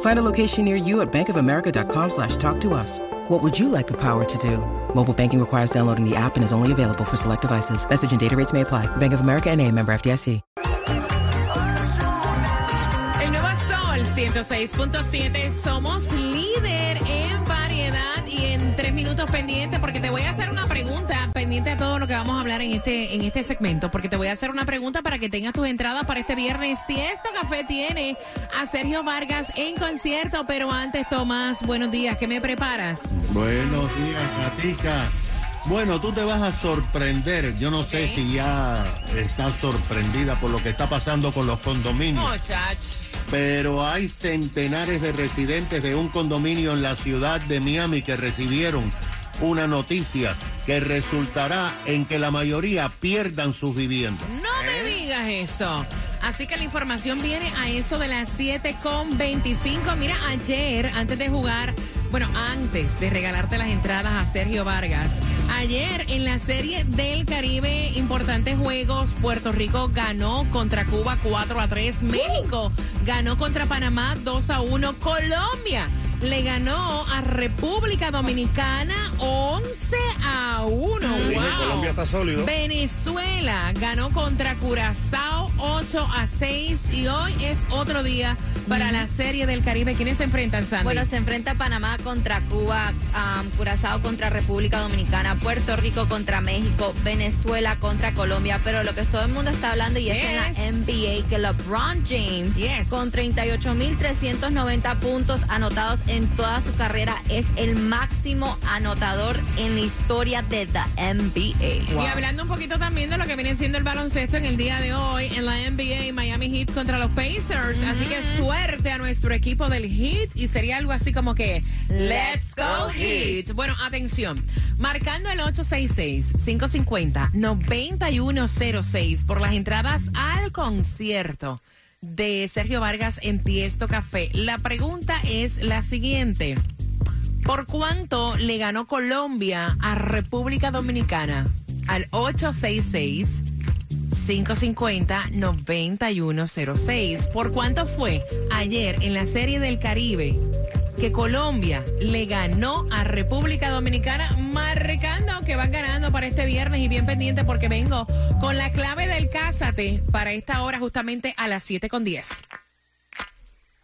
Find a location near you at bankofamerica.com slash talk to us. What would you like the power to do? Mobile banking requires downloading the app and is only available for select devices. Message and data rates may apply. Bank of America and a member FDIC. El nuevo Sol 106.7. Somos líder en variedad y en tres minutos pendiente de todo lo que vamos a hablar en este, en este segmento. Porque te voy a hacer una pregunta para que tengas tus entradas para este viernes. Tiesto Café tiene a Sergio Vargas en concierto. Pero antes, Tomás, buenos días. ¿Qué me preparas? Buenos días, Gatica. Bueno, tú te vas a sorprender. Yo no sé si ya estás sorprendida por lo que está pasando con los condominios. Muchach. Pero hay centenares de residentes de un condominio en la ciudad de Miami que recibieron una noticia que resultará en que la mayoría pierdan sus viviendas. No me digas eso. Así que la información viene a eso de las 7.25. Mira, ayer, antes de jugar, bueno, antes de regalarte las entradas a Sergio Vargas, ayer en la serie del Caribe, importantes juegos, Puerto Rico ganó contra Cuba 4 a 3, México ganó contra Panamá 2 a 1, Colombia le ganó a República Dominicana 11 a 1. Dije, Wow. Colombia está sólido. Venezuela ganó contra Curazao 8 a 6 y hoy es otro día para la serie del Caribe. ¿Quiénes se enfrentan, Sandy? Bueno, se enfrenta Panamá contra Cuba, um, Curazao contra República Dominicana, Puerto Rico contra México, Venezuela contra Colombia. Pero lo que todo el mundo está hablando y es en la Yes. NBA que LeBron James, Yes. con 38.390 puntos anotados en toda su carrera, es el máximo anotador en la historia de la NBA. Y hablando un poquito también de lo que viene siendo el baloncesto en el día de hoy en la NBA, Miami Heat contra los Pacers. Así que suerte a nuestro equipo del Heat y sería algo así como que Let's go Heat. Bueno, atención, marcando el 866-550-9106 por las entradas al concierto de Sergio Vargas en Tiesto Café. La pregunta es la siguiente. ¿Por cuánto le ganó Colombia a República Dominicana? Al 866 550-9106. ¿Por cuánto fue ayer en la Serie del Caribe que Colombia le ganó a República Dominicana, marcando que van ganando para este viernes y bien pendiente porque vengo con la clave del Cásate para esta hora justamente a las 7 con 10.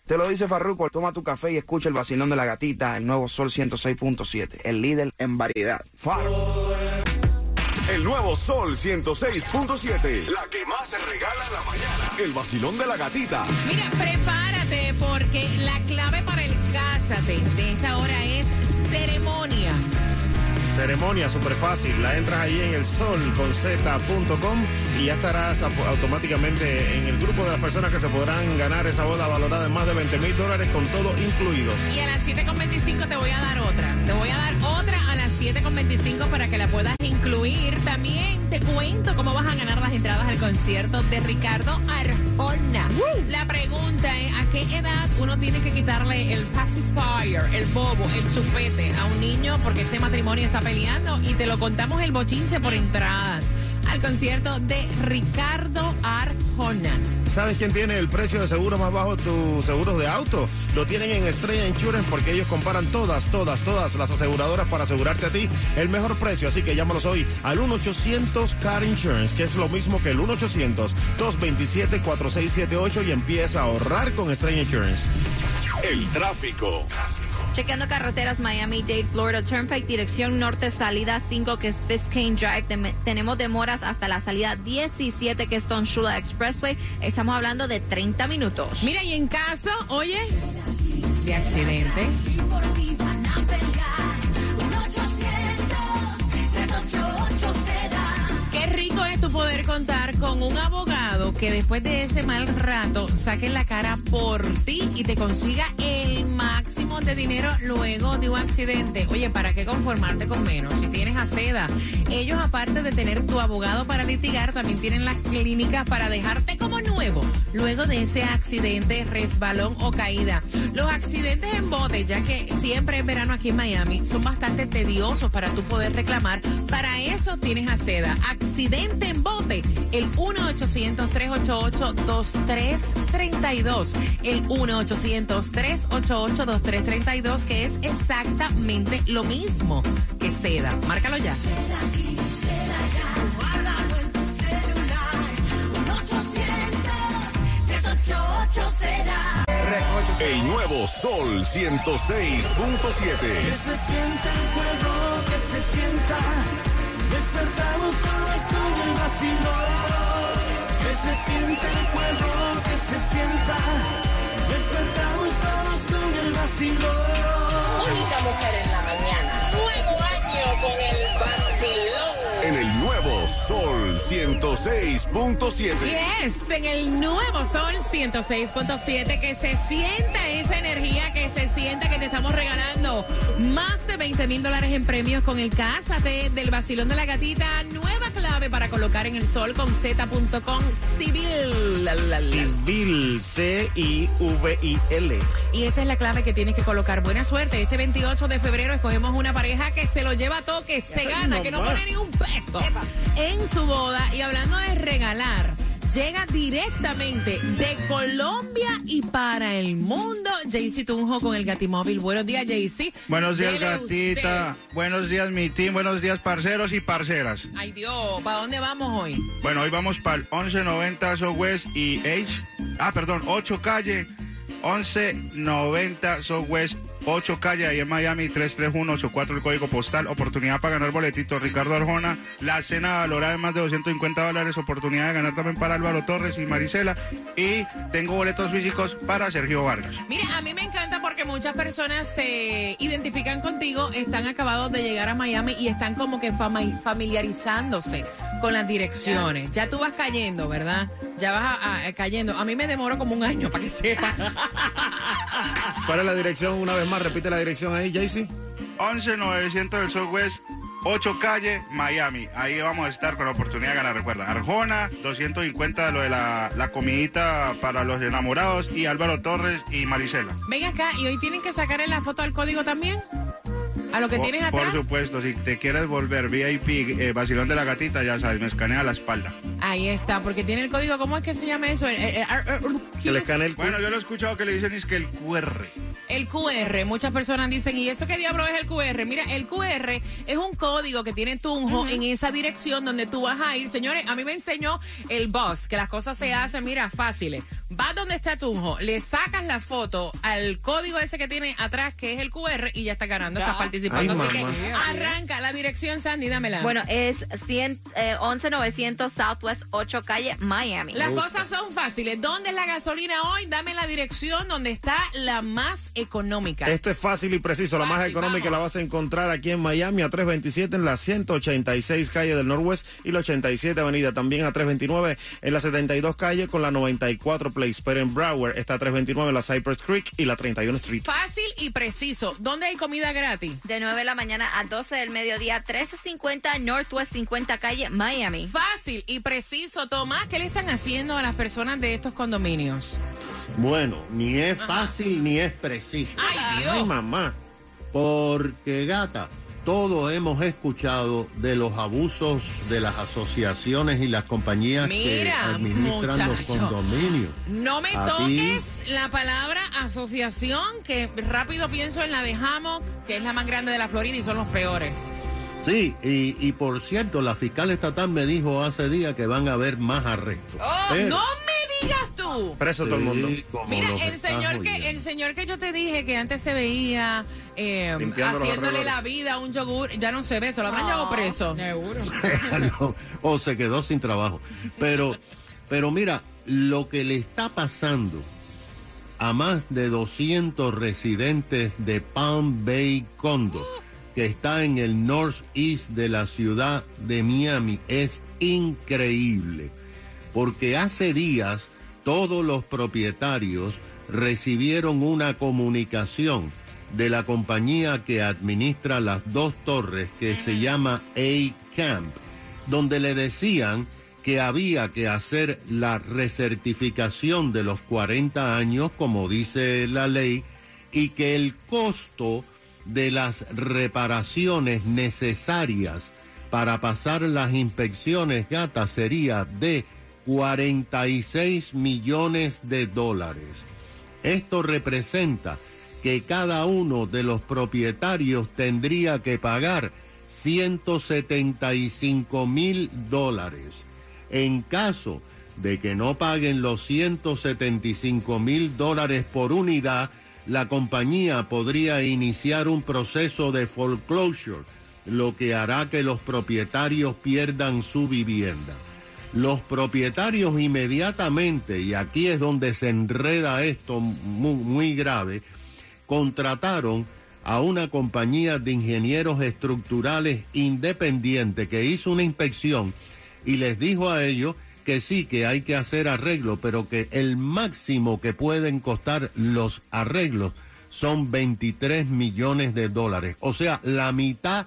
Te lo dice Farruko, toma tu café y escucha el vacilón de la gatita, el nuevo Sol 106.7, el líder en variedad. Faro. El nuevo Sol 106.7. La que más se regala en la mañana. El vacilón de la gatita. Mira, prepárate porque la clave para de esta hora es ceremonia. Ceremonia súper fácil. La entras ahí en el sol con z.com y ya estarás au- automáticamente en el grupo de las personas que se podrán ganar esa boda valorada en más de 20 mil dólares con todo incluido. Y a las 7.25 te voy a dar otra. Te voy a dar otra a las 7.25 para que la puedas incluir. También te cuento cómo vas a ganar las entradas al concierto de Ricardo Arjona. La pregunta es, ¿a qué edad uno tiene que quitarle el pacifier, el bobo, el chupete a un niño porque este matrimonio está peleando? Y te lo contamos el bochinche por entradas al concierto de Ricardo Arjona. ¿Sabes quién tiene el precio de seguro más bajo tus seguros de auto? Lo tienen en Estrella Insurance porque ellos comparan todas, todas, todas las aseguradoras para asegurarte a ti el mejor precio. Así que llámalos hoy al 1-800 Car Insurance, que es lo mismo que el 1-800-227-4678 y empieza a ahorrar con Estrella Insurance. el tráfico. Chequeando carreteras Miami-Dade, Florida Turnpike, dirección norte, salida 5, que es Biscayne Drive. Tem- tenemos demoras hasta la salida 17, que es Don Shula Expressway. Estamos hablando de 30 minutos. Mira, y en caso, oye, de accidente, qué rico es tu poder contar con un abogado que después de ese mal rato saque la cara por ti y te consiga el máximo de dinero luego de un accidente. Oye, ¿para qué conformarte con menos? Si tienes a seda, ellos aparte de tener tu abogado para litigar, también tienen las clínicas para dejarte como nuevo luego de ese accidente, resbalón o caída. Los accidentes en bote, ya que siempre es verano aquí en Miami, son bastante tediosos para tú poder reclamar. Para eso tienes a seda. Accidente en bote, el 1-800-388-2332. El 1-800-388-2332, que es exactamente lo mismo que seda. Márcalo ya. El nuevo Sol 106.7. Única mujer en la mañana. Nuevo año con el vacilón. En el nuevo Sol 106.7. Yes, en el nuevo Sol 106.7, que se sienta esa energía, que se sienta que te estamos regalando más de 20 mil dólares en premios con el Cásate del Vacilón de la Gatita. Nueva clave para colocar en el sol con z.com civil. La, la, la. Civil, C-I-V-I-L. Y esa es la clave que tienes que colocar. Buena suerte. Este 28 de febrero escogemos una pareja que se lo lleva todo, que se gana, que no pone ni un peso en su boda. Y hablando de regalar, llega directamente de Colombia y para el mundo. Jaycee Tunjo con el Gatimóvil. Buenos días, Jaycee. Buenos días, Dele gatita. usted. Buenos días, mi team. Buenos días, parceros y parceras. Ay, Dios, ¿para dónde vamos hoy? Bueno, hoy vamos para el 1190 Southwest y H. Ah, perdón, 8 calle. 1190 Southwest 8 calle ahí en Miami 33184 el código postal oportunidad para ganar boletitos Ricardo Arjona la cena valorada en más de 250 dólares oportunidad de ganar también para Álvaro Torres y Marisela y tengo boletos físicos para Sergio Vargas Mire, a mí me encanta porque muchas personas se identifican contigo, están acabados de llegar a Miami y están como que fama- familiarizándose con las direcciones. Ya tú vas cayendo, ¿verdad? Ya vas a- a- cayendo. A mí me demoro como un año para que sepa. ¿Cuál es la dirección? Una vez más, repite la dirección ahí, Jaycee. 11900 del Southwest 8 calle, Miami. Ahí vamos a estar con la oportunidad de ganar. Recuerda, Arjona, 250 de lo de la, la comidita para los enamorados y Álvaro Torres y Marisela. Ven acá y hoy tienen que sacarle la foto al código también. A lo que Por- tienes por, atrás. supuesto, si te quieres volver VIP, eh, vacilón de la gatita, ya sabes, me escanea la espalda. Ahí está, porque tiene el código. ¿Cómo es que se llama eso? El, el- el- el- Que le escanee el Bueno, yo lo he escuchado que le dicen es que el QR. El QR, muchas personas dicen, ¿y eso qué diablo es el QR? Mira, el QR es un código que tiene Tunjo en esa dirección donde tú vas a ir. Señores, a mí me enseñó el boss que las cosas se hacen, mira, fáciles. Vas donde está Tunjo, le sacas la foto al código ese que tiene atrás, que es el QR, y ya está ganando, estás participando. Ay, Así que arranca la dirección, Sandy, dámela. Bueno, es 100, eh, 11900 Southwest 8 calle, Miami. Las cosas son fáciles. ¿Dónde es la gasolina hoy? Dame la dirección donde está la más económica. Esto es fácil y preciso. La más económica vamos. la vas a encontrar aquí en Miami a 327 en la 186 calle del Norwest y la 87 avenida. También a 329 en la 72 calle con la 94 Place. Pero en Broward está a 329 en la Cypress Creek y la 31 Street. Fácil y preciso. ¿Dónde hay comida gratis? De 9 de la mañana a 12 del mediodía, 1350 Northwest 50 calle, Miami. Fácil y preciso. Tomás, ¿qué le están haciendo a las personas de estos condominios? Bueno, ni es fácil ni es preciso. ¡Ay, Ay, Dios! mamá. Porque, gata, todos hemos escuchado de los abusos de las asociaciones y las compañías que administran los condominios. No me A toques la palabra asociación, que rápido pienso en la de Hammock, que es la más grande de la Florida y son los peores. Sí, y, y por cierto, la fiscal estatal me dijo hace días que van a haber más arrestos. Oh, Pero- no digas tú. Preso todo el mundo. Mira, el señor que el señor que yo te dije que antes se veía eh, los haciéndole la vida a un yogur, ya no se ve, se lo habrán llevado preso. Seguro. No, o se quedó sin trabajo. Pero, pero mira, lo que le está pasando a más de 200 residentes de Palm Bay Condo, que está en el northeast de la ciudad de Miami, es increíble. Porque hace días todos los propietarios recibieron una comunicación de la compañía que administra las dos torres que se llama A-Camp, donde le decían que había que hacer la recertificación de los 40 años, como dice la ley, y que el costo de las reparaciones necesarias para pasar las inspecciones gata sería de 46 millones de dólares. Esto representa que cada uno de los propietarios tendría que pagar 175 mil dólares. En caso de que no paguen los 175 mil dólares por unidad, la compañía podría iniciar un proceso de foreclosure, lo que hará que los propietarios pierdan su vivienda. Los propietarios inmediatamente, y aquí es donde se enreda esto muy, grave, contrataron a una compañía de ingenieros estructurales independiente que hizo una inspección y les dijo a ellos que sí, que hay que hacer arreglos, pero que el máximo que pueden costar los arreglos son 23 millones de dólares. O sea, la mitad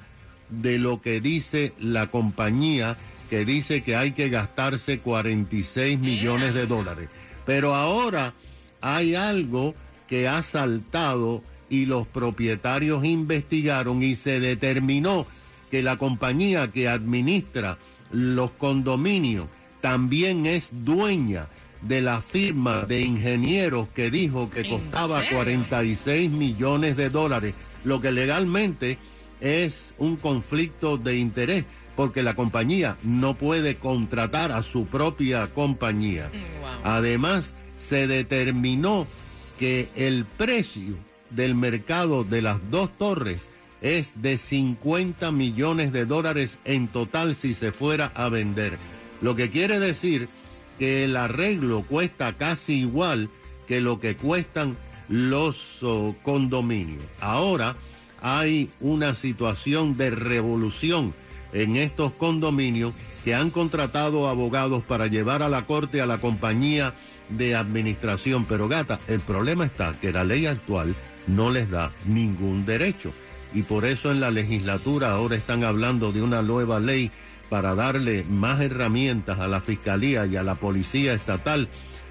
de lo que dice la compañía que dice que hay que gastarse 46 millones de dólares. Pero ahora hay algo que ha saltado y los propietarios investigaron y se determinó que la compañía que administra los condominios también es dueña de la firma de ingenieros que dijo que ¿En costaba serio? 46 millones de dólares, lo que legalmente es un conflicto de interés, porque la compañía no puede contratar a su propia compañía. Además, se determinó que el precio del mercado de las dos torres es de 50 millones de dólares en total si se fuera a vender. Lo que quiere decir que el arreglo cuesta casi igual que lo que cuestan los oh, condominios. Ahora hay una situación de revolución en estos condominios que han contratado abogados para llevar a la corte a la compañía de administración. Pero gata, el problema está que la ley actual no les da ningún derecho. Y por eso en la legislatura ahora están hablando de una nueva ley para darle más herramientas a la fiscalía y a la policía estatal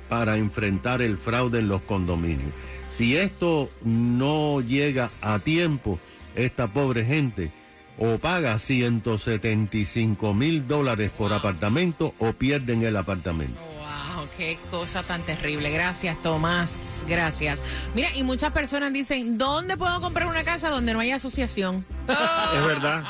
para enfrentar el fraude en los condominios. Si esto no llega a tiempo, esta pobre gente o paga 175 mil dólares por apartamento o pierden el apartamento. Wow, qué cosa tan terrible. Gracias, Tomás. Gracias. Mira, y muchas personas dicen, ¿dónde puedo comprar una casa donde no hay asociación? Es verdad.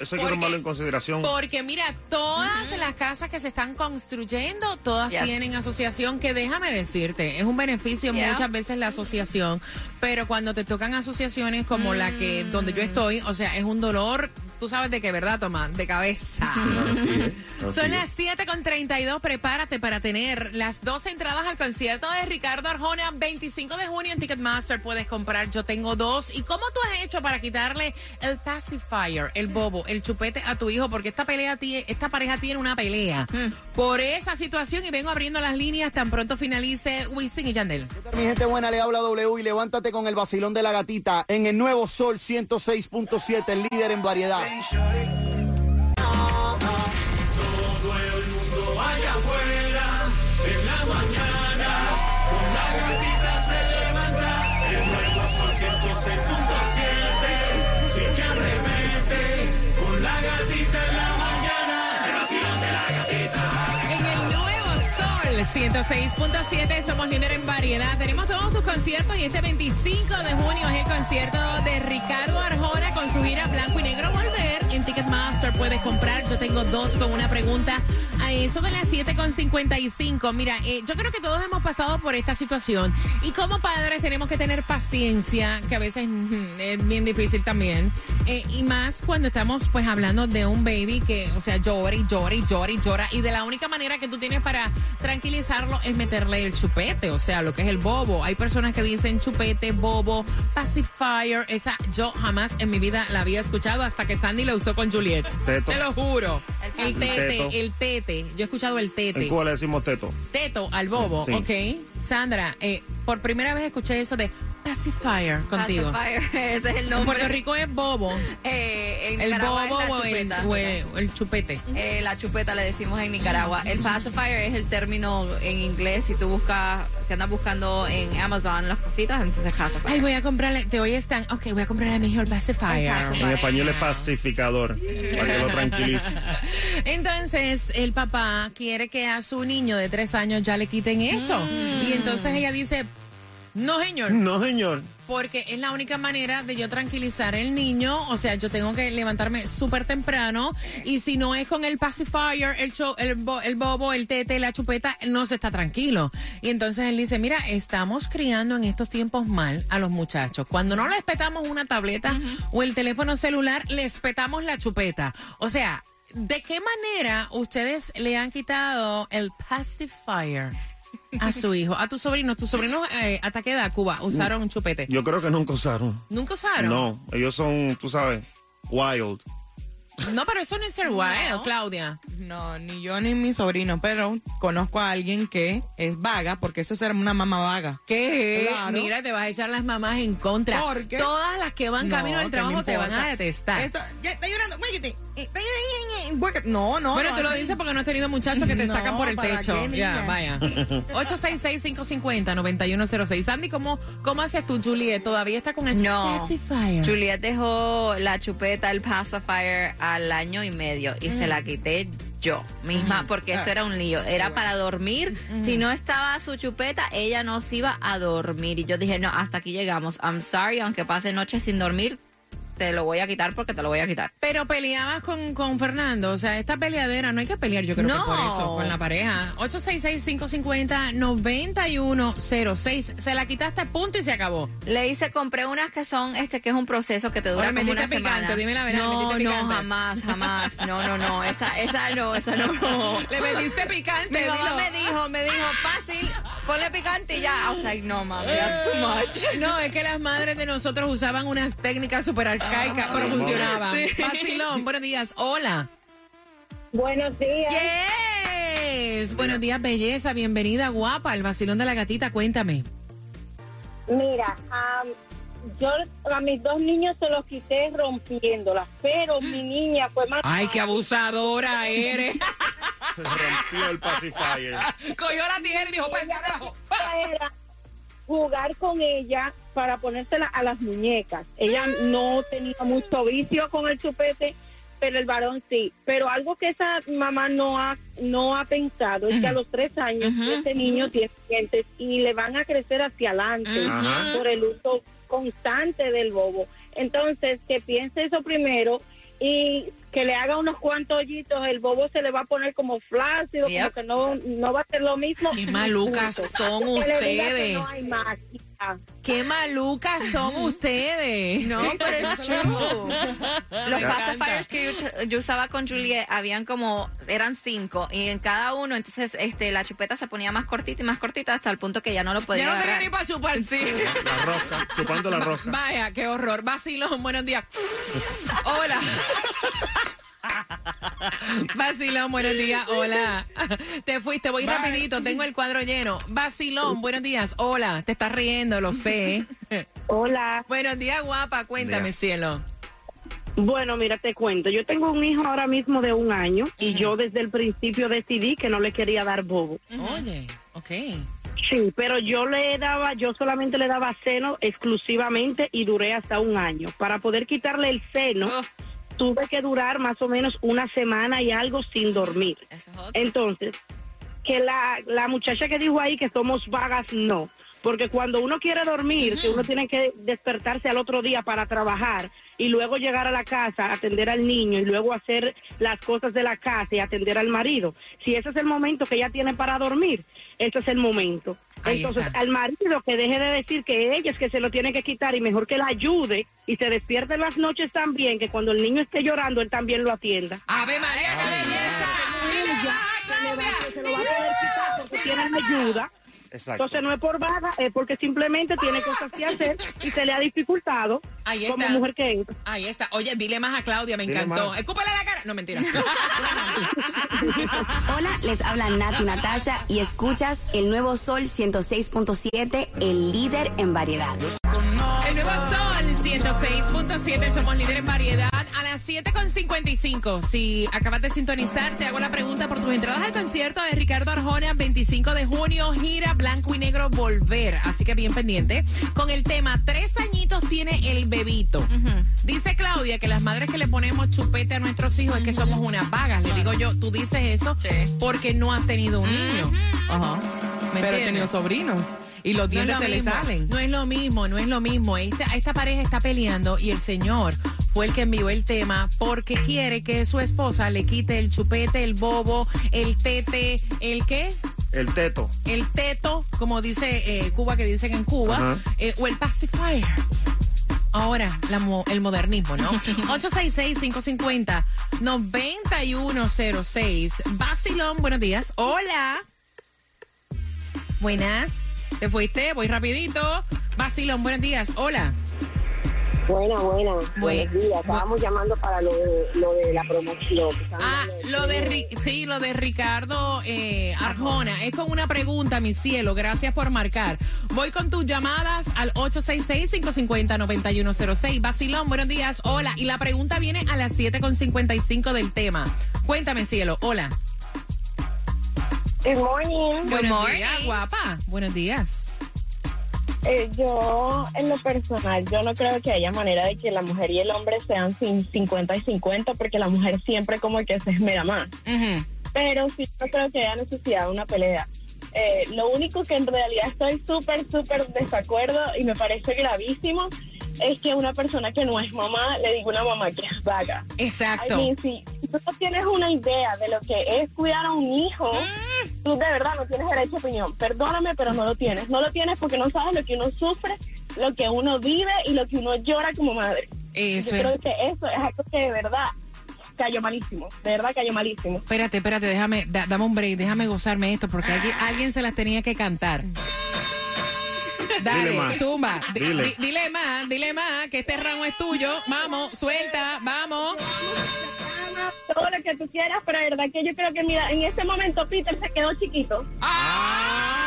Eso hay que Porque- tomarlo en consideración. Porque mira, todas las casas que se están construyendo, todas Yes. tienen asociación, que déjame decirte, es un beneficio Yeah. muchas veces la asociación, pero cuando te tocan asociaciones como la que Mm. donde yo estoy, o sea, es un dolor, tú sabes de qué, ¿verdad, Tomás? De cabeza. Así es, así Son las 7 con 32. Prepárate para tener las dos entradas al concierto de Ricardo Arjona. 25 de junio en Ticketmaster puedes comprar. Yo tengo dos. ¿Y cómo tú has hecho para quitarle el pacifier, el bobo, el chupete a tu hijo? Porque esta pelea esta pareja tiene una pelea por esa situación y vengo abriendo las líneas tan pronto finalice Wisin y Yandel. Mi gente buena, le habla W y levántate con el vacilón de la gatita en el nuevo Sol 106.7, el líder en variedad. En 106.7 somos líder en variedad. Tenemos todos tus conciertos y este 25 de junio es el concierto de Ricardo Arjona con su gira Blanco y Negro Volver. En Ticketmaster puedes comprar. Yo tengo dos con una pregunta a eso de las 7.55. Mira, eh, yo creo que todos hemos pasado por esta situación y como padres tenemos que tener paciencia, que a veces mm, es bien difícil también. Eh, y más cuando estamos pues hablando de un baby que, o sea, llora y llora y llora y llora. Y de la única manera que tú tienes para tranquilizarlo es meterle el chupete, o sea, lo que es el bobo. Hay personas que dicen chupete, bobo, pacifier. Esa yo jamás en mi vida la había escuchado hasta que Sandy lo usó con Juliet. Teto. Te lo juro. El El tete, Teto. el tete. Yo he escuchado el tete. En Cuba le decimos teto. Teto al bobo, Sí. ok. Sandra, eh, por primera vez escuché eso de pacifier contigo. Pacifier, ese es el En nombre. Puerto Rico es bobo. Eh, en El Nicaragua es bobo la o el, chupeta. o el- o el chupete. Eh, la chupeta le decimos en Nicaragua. El pacifier es el término en inglés. Si tú buscas, si andas buscando en Amazon las cositas, entonces pacifier. Ay, voy a comprarle, te hoy están, ok, voy a comprarle a mi hijo el pacifier. El pacifier. En español es pacificador, para que lo tranquilice. Entonces, el papá quiere que a su niño de tres años ya le quiten esto. Mm. Y entonces ella dice, no, señor, No, señor. porque es la única manera de yo tranquilizar al niño. O sea, yo tengo que levantarme súper temprano. Y si no es con el pacifier, el, cho- el, bo- el bobo, el tete, la chupeta, no se está tranquilo. Y entonces él dice, mira, estamos criando en estos tiempos mal a los muchachos. Cuando no les petamos una tableta o el teléfono celular, les petamos la chupeta. O sea, ¿de qué manera ustedes le han quitado el pacifier? A su hijo, a tu sobrino, tus sobrinos, eh, ¿hasta qué edad, Cuba, usaron un chupete? Yo creo que nunca usaron. ¿Nunca usaron? No, ellos son, tú sabes, wild. No, pero eso no es ser wild, Claudia. No, ni yo ni mi sobrino, pero conozco a alguien que es vaga, porque eso es ser una mamá vaga. ¿Qué? Claro. Mira, te vas a echar las mamás en contra. ¿Por qué? Todas las que van No, camino al ¿qué me trabajo te van a detestar. Eso, ya está llorando, muévete. Está llorando, muévete. No, no. bueno, no, tú lo dices porque no has tenido muchachos que te No, sacan por el ¿para techo. qué, ya, vaya. 866-550-9106. Sandy, ¿cómo, ¿cómo haces tú, Juliet? ¿Todavía está con el No. pacifier? Juliet dejó la chupeta, el pacifier al año y medio y se la quité yo misma porque eso era un lío. Era para dormir. Si no estaba su chupeta, ella no se iba a dormir. Y yo dije, no, hasta aquí llegamos. I'm sorry, aunque pase noche sin dormir, te lo voy a quitar porque te lo voy a quitar. Pero peleabas con, con Fernando. O sea, esta peleadera, no hay que pelear, yo creo No. que por eso, con la pareja. 866-550-9106. Se la quitaste, punto y se acabó. Le hice, compré unas que son, este, que es un proceso que te dura Oye, como metiste una semana. picante, dime la verdad, No, metiste no, jamás, jamás. No, no, no. Esa, esa no, esa no. Le metiste picante. Mi mamá me dijo, me dijo, fácil, ponle picante y ya. I was like, no, mami, that's too much. No, es que las madres de nosotros usaban unas técnicas súper arcaicas, pero funcionaban. Vacilón, buenos días. Hola. Buenos días. Yes. Buenos días, belleza. Bienvenida, guapa, al vacilón de la gatita. Cuéntame. Mira, am, yo a mis dos niños se los quité rompiéndolas, pero mi niña fue más. Ay, qué abusadora eres. Rompió el pacifier. Cogió la tijera y dijo, pues carajo. era jugar con ella para ponérsela a las muñecas. Ella no tenía mucho vicio con el chupete, pero el varón sí. Pero algo que esa mamá no ha no ha pensado es que a los tres años ese niño tiene dientes y le van a crecer hacia adelante por el uso constante del bobo. Entonces, que piense eso primero y que le haga unos cuantos hoyitos, el bobo se le va a poner como flácido, como Yep. que no, no va a ser lo mismo. Qué malucas son que ustedes. no hay máquina. Qué malucas son ustedes. No, pero es true. Los pacifiers que yo, usaba con Juliet habían como, eran cinco, y en cada uno, entonces este la chupeta se ponía más cortita y más cortita hasta el punto que ya no lo podía Ya no tenía ni para chupar. La rosca, chupando la rosca. Vaya, qué horror. Vacilón, buenos días. Hola. Vacilón, buenos días. Hola. Te fuiste, voy rapidito, tengo el cuadro lleno. Vacilón, buenos días. Hola, te estás riendo, lo sé. Hola. Buenos días, guapa. Cuéntame, cielo. Bueno, mira, te cuento. Yo tengo un hijo ahora mismo de un año y yo desde el principio decidí que no le quería dar bobo. Oye, ok. Sí, pero yo le daba, yo solamente le daba seno exclusivamente y duré hasta un año. Para poder quitarle el seno, Uf. Tuve que durar más o menos una semana y algo sin dormir. Entonces, que la, la muchacha que dijo ahí que somos vagas, no. Porque cuando uno quiere dormir, que uno tiene que despertarse al otro día para trabajar y luego llegar a la casa, atender al niño y luego hacer las cosas de la casa y atender al marido. Si ese es el momento que ella tiene para dormir, ese es el momento. Ahí Entonces, está. al marido que deje de decir que ella es que se lo tiene que quitar y mejor que la ayude y se despierte en las noches también, que cuando el niño esté llorando, él también lo atienda. Ave María, qué belleza. Se lo va- a poder quitar porque tiene ayuda. Exacto. Entonces no es por baja, es porque simplemente tiene cosas que hacer y se le ha dificultado Ahí como mujer que es. Ahí está. Oye, dile más a Claudia, me Dile encantó. más. Escúpale la cara. No, mentira. Hola, les habla Nati Natasha y escuchas el nuevo Sol 106.7, el líder en variedad. El nuevo Sol 106.7, somos líderes en variedad. Las 7.55, si acabas de sintonizar, te hago la pregunta por tus entradas al concierto de Ricardo Arjona, 25 de junio, gira Blanco y Negro Volver. Así que bien pendiente. Con el tema, tres añitos tiene el bebito. Dice Claudia que las madres que le ponemos chupete a nuestros hijos es que somos unas vagas. Le digo yo, tú dices eso porque no has tenido un niño. Ajá. ¿Me Pero he tenido sobrinos y los No es dientes lo se le mismo, salen. No es lo mismo, no es lo mismo. Esta, esta pareja está peleando y el señor fue el que envió el tema porque quiere que su esposa le quite el chupete, el bobo, el tete, el qué? El teto. El teto, como dice eh, Cuba, que dicen en Cuba, eh, o el pacifier. Ahora, la mo- el modernismo, ¿no? 866-550-9106. Basilón, buenos días. Hola. Buenas. ¿Te fuiste? Voy rapidito. Basilón, buenos días. Hola. Buena, buena. Buen- Buenos días. Estábamos llamando para lo de, lo de la promoción. Ah, lo de, Ri- sí, lo de Ricardo eh, Arjona. Es con una pregunta, mi cielo. Gracias por marcar. Voy con tus llamadas al 866-550-9106. Basilón, buenos días. Hola. Y la pregunta viene a las 7.55 del tema. Cuéntame, cielo. Hola. Good morning. Buenos días, guapa. Buenos días. Eh, yo, en lo personal, yo no creo que haya manera de que la mujer y el hombre sean sin 50 y 50, porque la mujer siempre como que se esmera más. Ujú. Pero sí, no creo que haya necesidad de una pelea. Eh, lo único que en realidad estoy súper, súper desacuerdo y me parece gravísimo es que una persona que no es mamá le diga una mamá que es vaga. Exacto. I mean, si si tú no tienes una idea de lo que es cuidar a un hijo, Mm. tú de verdad no tienes derecho a opinión. Perdóname, pero no lo tienes. No lo tienes porque no sabes lo que uno sufre, lo que uno vive y lo que uno llora como madre. Eso Yo es. creo que eso es algo que de verdad cayó malísimo. De verdad cayó malísimo. Espérate, espérate, déjame, da- dame un break, déjame gozarme esto, porque alguien, alguien se las tenía que cantar. Dale, Dile más. zumba. Di- Dile. di- dile más, dile más, que este ramo es tuyo. Vamos, suelta, vamos. Todo lo que tú quieras, pero de verdad que yo creo que, mira, en ese momento Peter se quedó chiquito. Ah,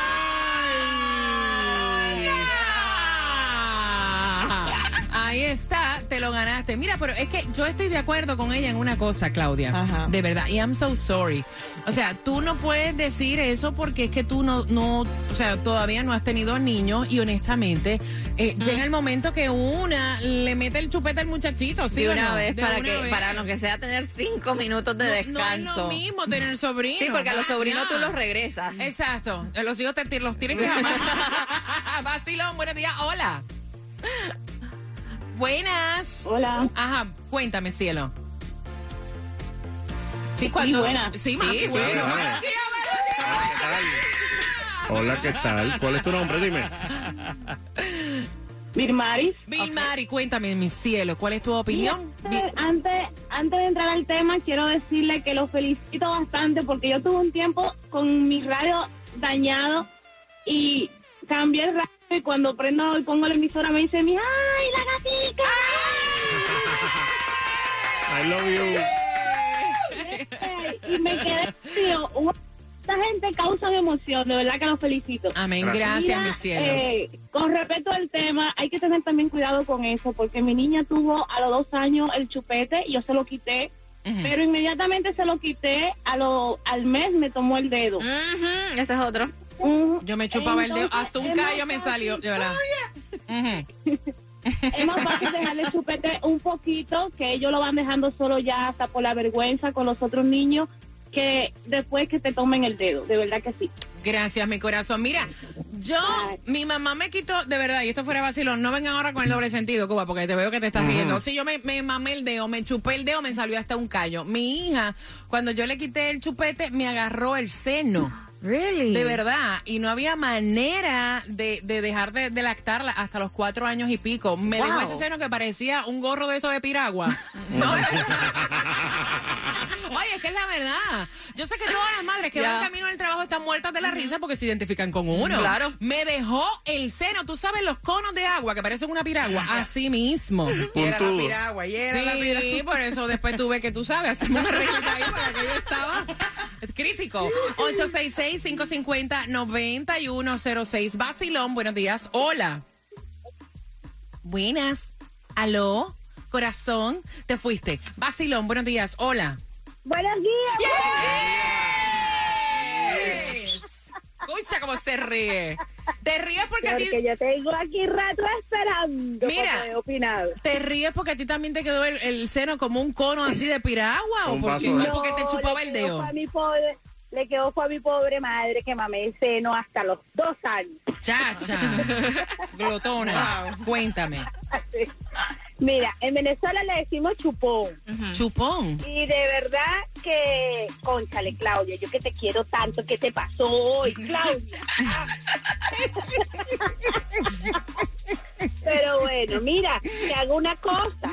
Ahí está, te lo ganaste. Mira, pero es que yo estoy de acuerdo con ella en una cosa, Claudia. Ajá. De verdad, y I'm so sorry. O sea, tú no puedes decir eso porque es que tú no, no, o sea, todavía no has tenido niños y honestamente eh, llega el momento que una le mete el chupete al muchachito, ¿sí de o una no? vez De para una que vez. para lo que sea tener cinco minutos de No- descanso. No, es lo mismo tener sobrinos. Sí, porque a los sobrinos tú los regresas. Exacto. Los hijos te, los tienen que llamar. Vacilón, buenos días. Hola. Buenas. Hola. Ajá, cuéntame, cielo. Sí, cuando. buenas. Sí, Sí, bueno. días. Hola, ¿qué tal? ¿Cuál es tu nombre? Dime. Birmaris. Bill Mari, cuéntame, mi cielo, ¿cuál es tu opinión? Bi- Antes, antes de entrar al tema, quiero decirle que lo felicito bastante porque yo tuve un tiempo con mi radio dañado y cambié el radio y cuando prendo y pongo la emisora me dice mi ¡ay, la gatica! I love you. y me quedé tío, esta gente causa emoción, de verdad que los felicito. Amén, Gracias. gracias, Mira, mi cielo. eh, con respecto al tema, hay que tener también cuidado con eso, porque mi niña tuvo a los dos años el chupete y yo se lo quité, pero inmediatamente se lo quité, a lo, al mes me tomó el dedo. Ujú, ese es otro. Yo me chupaba el dedo, hasta un callo me salió, de verdad. Es más fácil dejarle el chupete un poquito, que ellos lo van dejando solo ya hasta por la vergüenza con los otros niños, que después que te tomen el dedo, de verdad que sí. Gracias, mi corazón. Mira, Yo, mi mamá me quitó, de verdad, y esto fuera vacilón, no vengan ahora con el doble sentido, Cuba, porque te veo que te estás riendo. Si yo me, me mamé el dedo, me chupé el dedo, me salió hasta un callo. Mi hija, cuando yo le quité el chupete, me agarró el seno. Really? De verdad, y no había manera de, de dejar de, de lactarla hasta los cuatro años y pico. Me dejó Wow. ese seno que parecía un gorro de eso de piragua. No, es que es la verdad. Yo sé que todas las madres que Ya. van camino al trabajo están muertas de la risa porque se identifican con uno. Claro. Me dejó el seno, tú sabes, los conos de agua que parecen una piragua. Así mismo. Y era la piragua, y era la Sí, piragua. por eso después tuve que, tú sabes, hacerme una reglita ahí para que yo estaba es crítico. 866-550-9106. Basilón, buenos días. Hola. Buenas. Aló. Corazón, te fuiste. Basilón, buenos días. Hola. Buenos días. Yes. Escucha cómo se ríe. Te ríes porque a ti... Porque yo tengo aquí rato esperando Mira. ¿Te ríes porque a ti también te quedó el, el seno como un cono así de piragua o porque, porque te chupaba el dedo? fue a mi pobre- le quedó fue a mi pobre madre que mamé el seno hasta los dos años. Chacha, glotona, cuéntame. Mira, en Venezuela le decimos chupón. Chupón. Y de verdad que, conchale, Claudia, yo que te quiero tanto, ¿qué te pasó hoy, Claudia? Pero bueno, mira, que haga una cosa,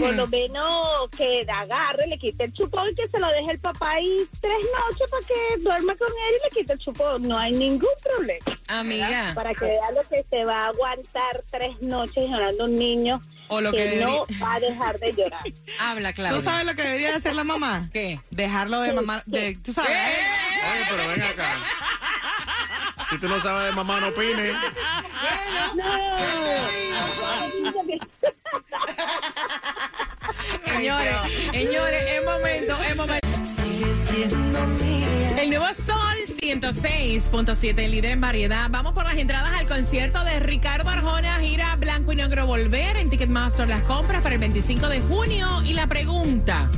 por lo menos que agarre, le quite el chupón y que se lo deje el papá ahí tres noches para que duerma con él y le quite el chupón. No hay ningún problema. Amiga. Para que vea lo que se va a aguantar tres noches llorando un niño O lo que, que no va a dejar de llorar. Habla, Claudia. ¿Tú sabes lo que debería hacer la mamá? ¿Qué? Dejarlo de mamá, de, tú sabes. Oye, pero ven acá. Si tú no sabes de mamá, no opines. Señores, señores, es momento, es momento. El nuevo Sol 106.7, el líder en variedad. Vamos por las entradas al concierto de Ricardo Arjona, gira Blanco y Negro Volver en Ticketmaster. Las compras para el 25 de junio. Y la pregunta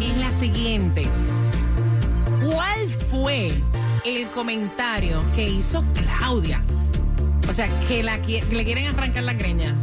es la siguiente. ¿Cuál fue el comentario que hizo Claudia? O sea, que, la, qui- que le quieren arrancar la greña.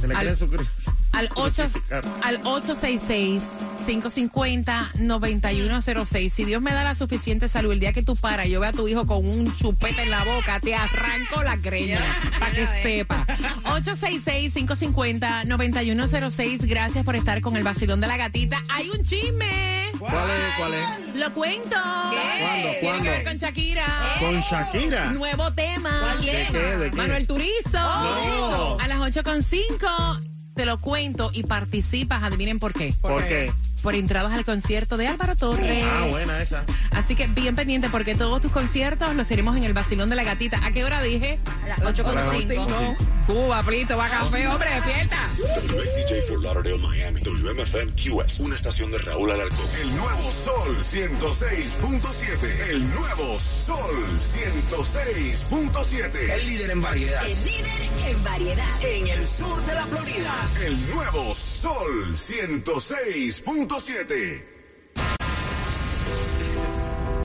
Se le Al- quieren suscribir. Al, 8, Crucificar. al 866-550-9106. Si Dios me da la suficiente salud, el día que tú paras, yo vea a tu hijo con un chupete en la boca, te arranco la greña, para que sepa. 866-550-9106. Gracias por estar con el vacilón de la gatita. Hay un chisme. ¿Cuál es? ¿Cuál es? Lo cuento. ¿Cuándo? Tiene que ¿Cuándo? ver con Shakira. Con Shakira. Nuevo tema. ¿De qué? ¿De qué? Manuel Turizo. No. A las 8.5 te lo cuento y participas. Adivinen por qué. ¿Por qué? Por entradas al concierto de Álvaro Torres. Ah, buena esa. Así que bien pendiente porque todos tus conciertos los tenemos en el Vacilón de la Gatita. ¿A qué hora dije? A las 8.5. Cuba, Plito, va café, hombre, despierta. WSTJ for Lauderdale, Miami. WMFM QS. Una estación de Raúl Alarcón. El nuevo Sol 106.7. El nuevo Sol 106.7. El líder en variedad. El líder en variedad. En el sur de la Florida. El nuevo Sol 106.7. 1.7.